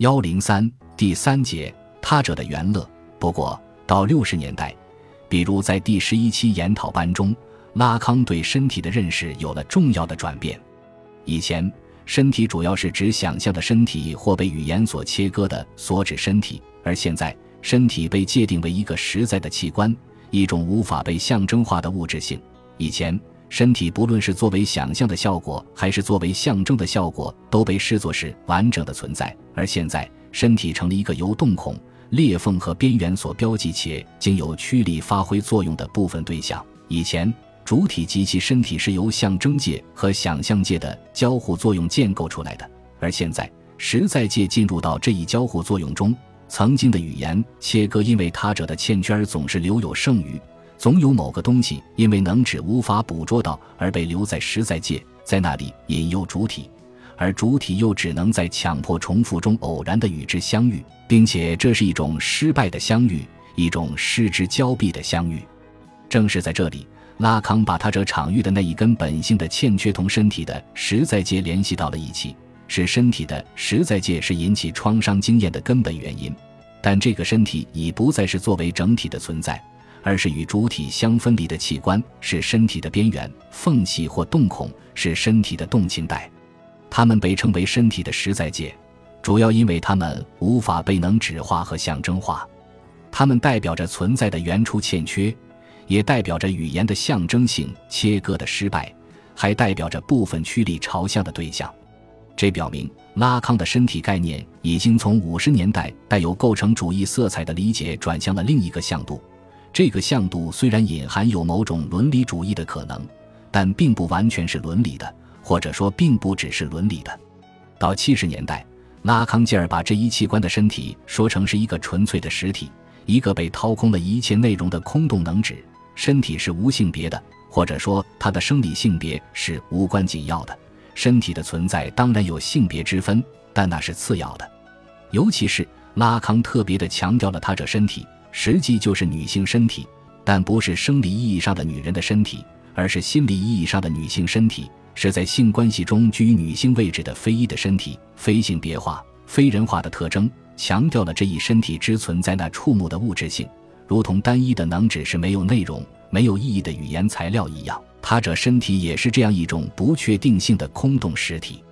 幺零三第三节他者的原乐。不过到六十年代，比如在第十一期研讨班中，拉康对身体的认识有了重要的转变。以前，身体主要是指想象的身体或被语言所切割的所指身体，而现在，身体被界定为一个实在的器官，一种无法被象征化的物质性。以前。身体不论是作为想象的效果，还是作为象征的效果，都被视作是完整的存在。而现在，身体成了一个由洞孔、裂缝和边缘所标记且经由驱力发挥作用的部分对象。以前，主体及其身体是由象征界和想象界的交互作用建构出来的，而现在，实在界进入到这一交互作用中。曾经的语言切割，因为他者的欠缺而总是留有剩余。总有某个东西因为能指无法捕捉到而被留在实在界，在那里引诱主体，而主体又只能在强迫重复中偶然的与之相遇，并且这是一种失败的相遇，一种失之交臂的相遇。正是在这里，拉康把他这场域的那一根本性的欠缺同身体的实在界联系到了一起，使身体的实在界是引起创伤经验的根本原因，但这个身体已不再是作为整体的存在。而是与主体相分离的器官，是身体的边缘、缝隙或洞孔，是身体的动静带。它们被称为身体的实在界，主要因为它们无法被能指化和象征化。它们代表着存在的原初欠缺，也代表着语言的象征性切割的失败，还代表着部分驱力朝向的对象。这表明拉康的身体概念已经从五十年代带有构成主义色彩的理解转向了另一个向度。这个向度虽然隐含有某种伦理主义的可能，但并不完全是伦理的，或者说并不只是伦理的。到七十年代，拉康进而把这一器官的身体说成是一个纯粹的实体，一个被掏空了一切内容的空洞能指。身体是无性别的，或者说它的生理性别是无关紧要的。身体的存在当然有性别之分，但那是次要的。尤其是拉康特别的强调了他这身体。实际就是女性身体，但不是生理意义上的女人的身体，而是心理意义上的女性身体，是在性关系中居于女性位置的非一的身体，非性别化、非人化的特征，强调了这一身体之存在那触目的物质性，如同单一的能指是没有内容、没有意义的语言材料一样，他者身体也是这样一种不确定性的空洞实体。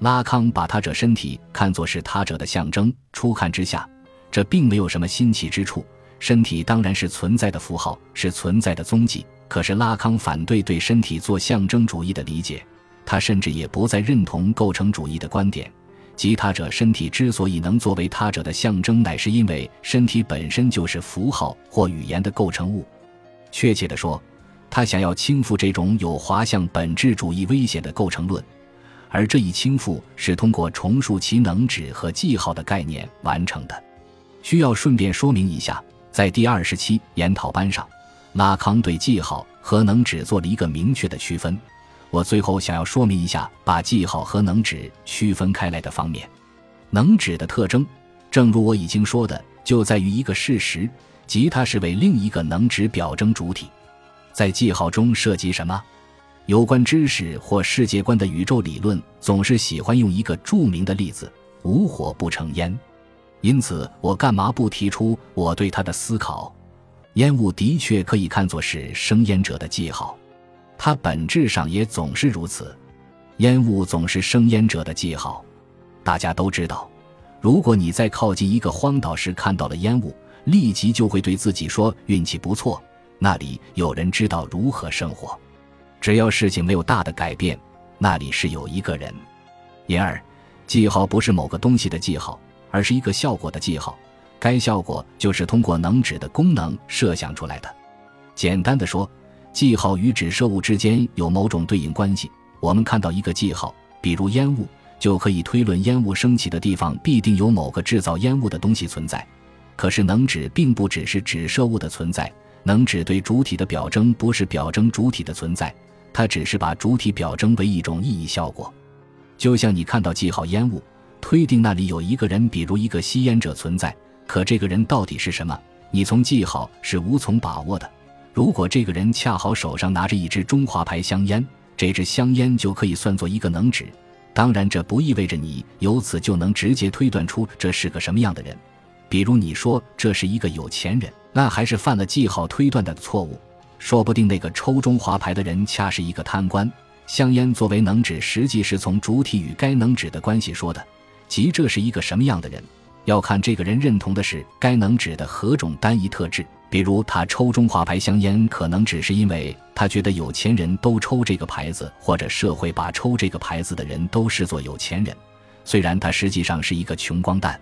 拉康把他者身体看作是他者的象征，初看之下，这并没有什么新奇之处。身体当然是存在的符号，是存在的踪迹。可是拉康反对对身体做象征主义的理解，他甚至也不再认同构成主义的观点，即他者身体之所以能作为他者的象征，乃是因为身体本身就是符号或语言的构成物。确切地说，他想要倾覆这种有滑向本质主义危险的构成论，而这一倾覆是通过重述其能指和记号的概念完成的。需要顺便说明一下。在第二十期研讨班上，拉康对记号和能指做了一个明确的区分。我最后想要说明一下，把记号和能指区分开来的方面。能指的特征，正如我已经说的，就在于一个事实，即它是为另一个能指表征主体。在记号中涉及什么？有关知识或世界观的宇宙理论，总是喜欢用一个著名的例子：无火不成烟。因此，我干嘛不提出我对它的思考？烟雾的确可以看作是生烟者的记号，它本质上也总是如此。烟雾总是生烟者的记号。大家都知道，如果你在靠近一个荒岛时看到了烟雾，立即就会对自己说运气不错，那里有人知道如何生活。只要事情没有大的改变，那里是有一个人。因而，记号不是某个东西的记号。而是一个效果的记号，该效果就是通过能指的功能设想出来的。简单的说，记号与指射物之间有某种对应关系。我们看到一个记号，比如烟雾，就可以推论烟雾升起的地方必定有某个制造烟雾的东西存在。可是能指并不只是指射物的存在，能指对主体的表征不是表征主体的存在，它只是把主体表征为一种意义效果。就像你看到记号烟雾。推定那里有一个人，比如一个吸烟者存在，可这个人到底是什么？你从记号是无从把握的。如果这个人恰好手上拿着一支中华牌香烟，这支香烟就可以算作一个能指。当然，这不意味着你由此就能直接推断出这是个什么样的人。比如你说这是一个有钱人，那还是犯了记号推断的错误。说不定那个抽中华牌的人恰是一个贪官。香烟作为能指，实际是从主体与该能指的关系说的，即这是一个什么样的人，要看这个人认同的是该能指的何种单一特质。比如他抽中华牌香烟，可能只是因为他觉得有钱人都抽这个牌子，或者社会把抽这个牌子的人都视作有钱人，虽然他实际上是一个穷光蛋。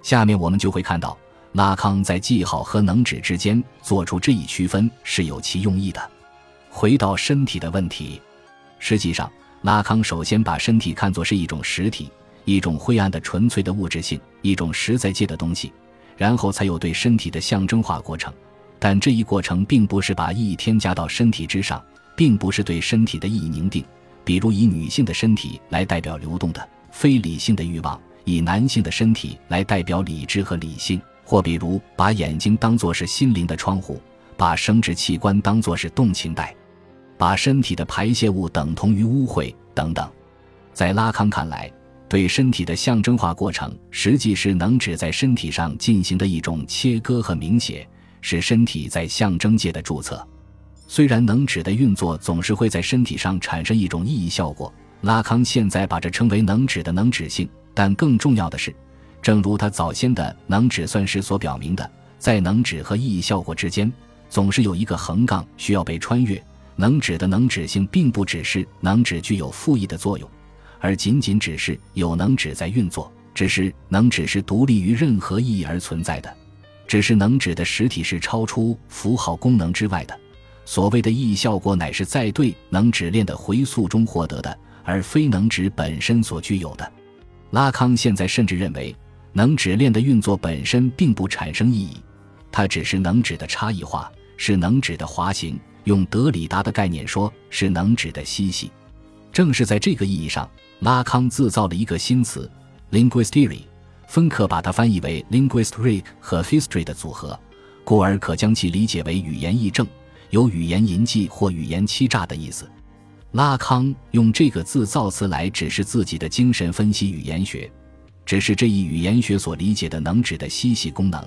下面我们就会看到，拉康在记号和能指之间做出这一区分是有其用意的。回到身体的问题。实际上，拉康首先把身体看作是一种实体，一种灰暗的纯粹的物质性，一种实在界的东西，然后才有对身体的象征化过程。但这一过程并不是把意义添加到身体之上，并不是对身体的意义凝定。比如，以女性的身体来代表流动的、非理性的欲望；以男性的身体来代表理智和理性；或比如，把眼睛当作是心灵的窗户，把生殖器官当作是动情带。把身体的排泄物等同于污秽等等，在拉康看来，对身体的象征化过程实际是能指在身体上进行的一种切割和明写，是身体在象征界的注册。虽然能指的运作总是会在身体上产生一种意义效果，拉康现在把这称为能指的能指性。但更重要的是，正如他早先的能指算式所表明的，在能指和意义效果之间，总是有一个横杠需要被穿越。能指的能指性，并不只是能指具有复义的作用，而仅仅只是有能指在运作。只是能指是独立于任何意义而存在的，只是能指的实体是超出符号功能之外的。所谓的意义效果，乃是在对能指链的回溯中获得的，而非能指本身所具有的。拉康现在甚至认为，能指链的运作本身并不产生意义，它只是能指的差异化，是能指的滑行。用德里达的概念说，是能指的嬉戏。正是在这个意义上，拉康制造了一个新词 “linguistiry”，芬克把它翻译为 “linguistric 和 “history” 的组合，故而可将其理解为语言议政，有语言淫迹或语言欺诈的意思。拉康用这个字造词来指示自己的精神分析语言学，只是这一语言学所理解的能指的嬉戏功能。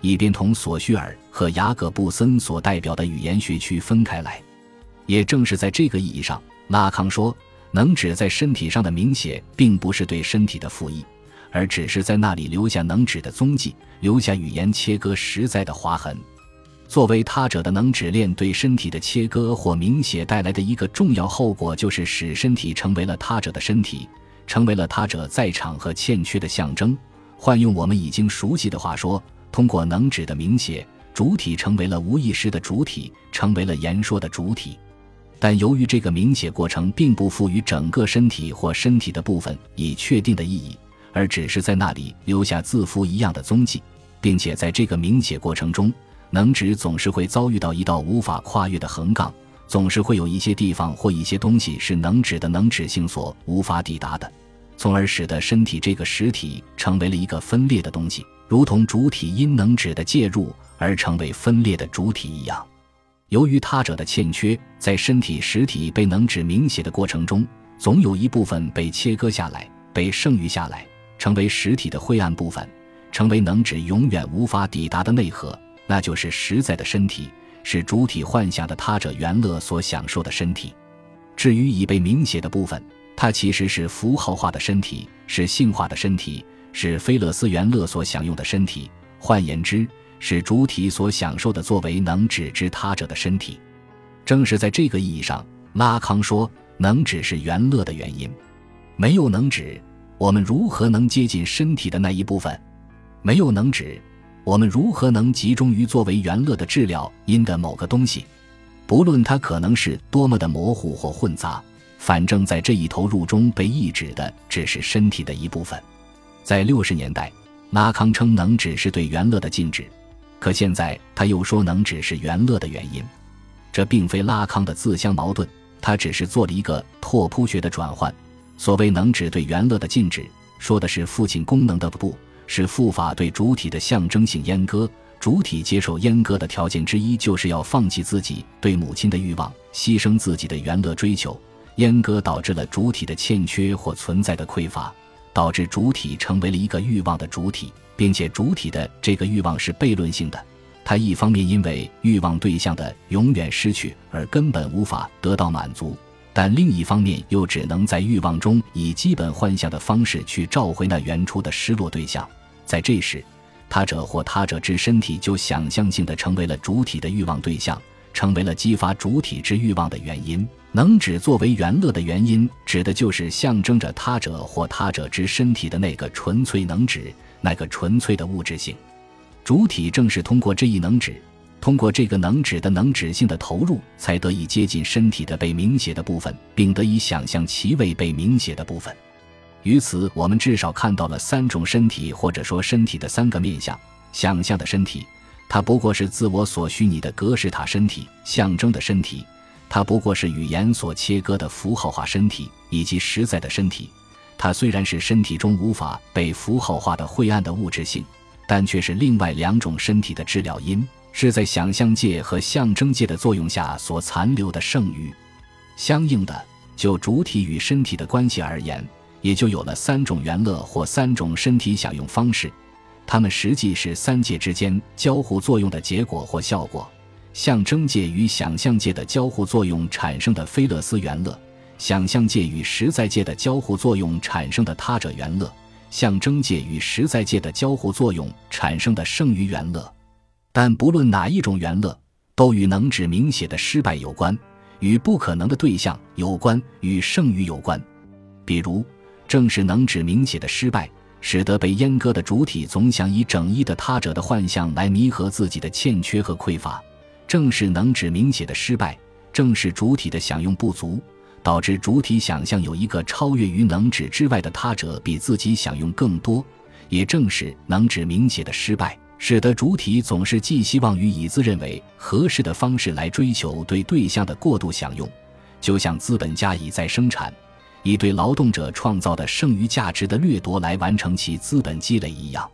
以便同索绪尔和雅各布森所代表的语言学区分开来。也正是在这个意义上，拉康说，能指在身体上的明显，并不是对身体的复议，而只是在那里留下能指的踪迹，留下语言切割实在的划痕。作为他者的能指链对身体的切割或明显带来的一个重要后果，就是使身体成为了他者的身体，成为了他者在场和欠缺的象征。换用我们已经熟悉的话说。通过能指的明写，主体成为了无意识的主体，成为了言说的主体。但由于这个明写过程并不赋予整个身体或身体的部分以确定的意义，而只是在那里留下字符一样的踪迹，并且在这个明写过程中，能指总是会遭遇到一道无法跨越的横杠，总是会有一些地方或一些东西是能指的能指性所无法抵达的，从而使得身体这个实体成为了一个分裂的东西。如同主体因能指的介入而成为分裂的主体一样，由于他者的欠缺，在身体实体被能指明写的过程中，总有一部分被切割下来，被剩余下来，成为实体的灰暗部分，成为能指永远无法抵达的内核，那就是实在的身体，是主体幻想的他者原乐所享受的身体。至于已被明写的部分，它其实是符号化的身体，是性化的身体。是菲勒斯元乐所享用的身体，换言之，是主体所享受的作为能指之他者的身体。正是在这个意义上，拉康说，能指是元乐的原因。没有能指，我们如何能接近身体的那一部分？没有能指，我们如何能集中于作为元乐的治疗因的某个东西？不论它可能是多么的模糊或混杂，反正在这一投入中被抑制的只是身体的一部分。在六十年代，拉康称能指是对元乐的禁止，可现在他又说能指是元乐的原因。这并非拉康的自相矛盾，他只是做了一个拓扑学的转换。所谓能指对元乐的禁止，说的是父亲功能的不，是父法对主体的象征性阉割。主体接受阉割的条件之一，就是要放弃自己对母亲的欲望，牺牲自己的原乐追求，阉割导致了主体的欠缺或存在的匮乏，导致主体成为了一个欲望的主体，并且主体的这个欲望是悖论性的。它一方面因为欲望对象的永远失去而根本无法得到满足，但另一方面又只能在欲望中以基本幻象的方式去召回那原初的失落对象。在这时，他者或他者之身体就想象性的成为了主体的欲望对象，成为了激发主体之欲望的原因。能指作为原乐的原因，指的就是象征着他者或他者之身体的那个纯粹能指，那个纯粹的物质性。主体正是通过这一能指，通过这个能指的能指性的投入，才得以接近身体的被明写的部分，并得以想象其未被明写的部分。于此，我们至少看到了三种身体，或者说身体的三个面相：想象的身体，它不过是自我所虚拟的格式塔身体；象征的身体，它不过是语言所切割的符号化身体；以及实在的身体，它虽然是身体中无法被符号化的晦暗的物质性，但却是另外两种身体的治疗因，是在想象界和象征界的作用下所残留的剩余。相应的，就主体与身体的关系而言。也就有了三种元乐或三种身体享用方式，它们实际是三界之间交互作用的结果或效果。象征界与想象界的交互作用产生的菲勒斯元乐，想象界与实在界的交互作用产生的他者元乐，象征界与实在界的交互作用产生的剩余元乐。但不论哪一种元乐，都与能指明写的失败有关，与不可能的对象有关，与剩余有关。比如。正是能指明写的失败，使得被阉割的主体总想以整一的他者的幻象来弥合自己的欠缺和匮乏。正是能指明写的失败，正是主体的享用不足，导致主体想象有一个超越于能指之外的他者比自己享用更多。也正是能指明写的失败，使得主体总是寄希望于以自认为合适的方式来追求对对象的过度享用，就像资本家以在生产。以对劳动者创造的剩余价值的掠夺来完成其资本积累一样。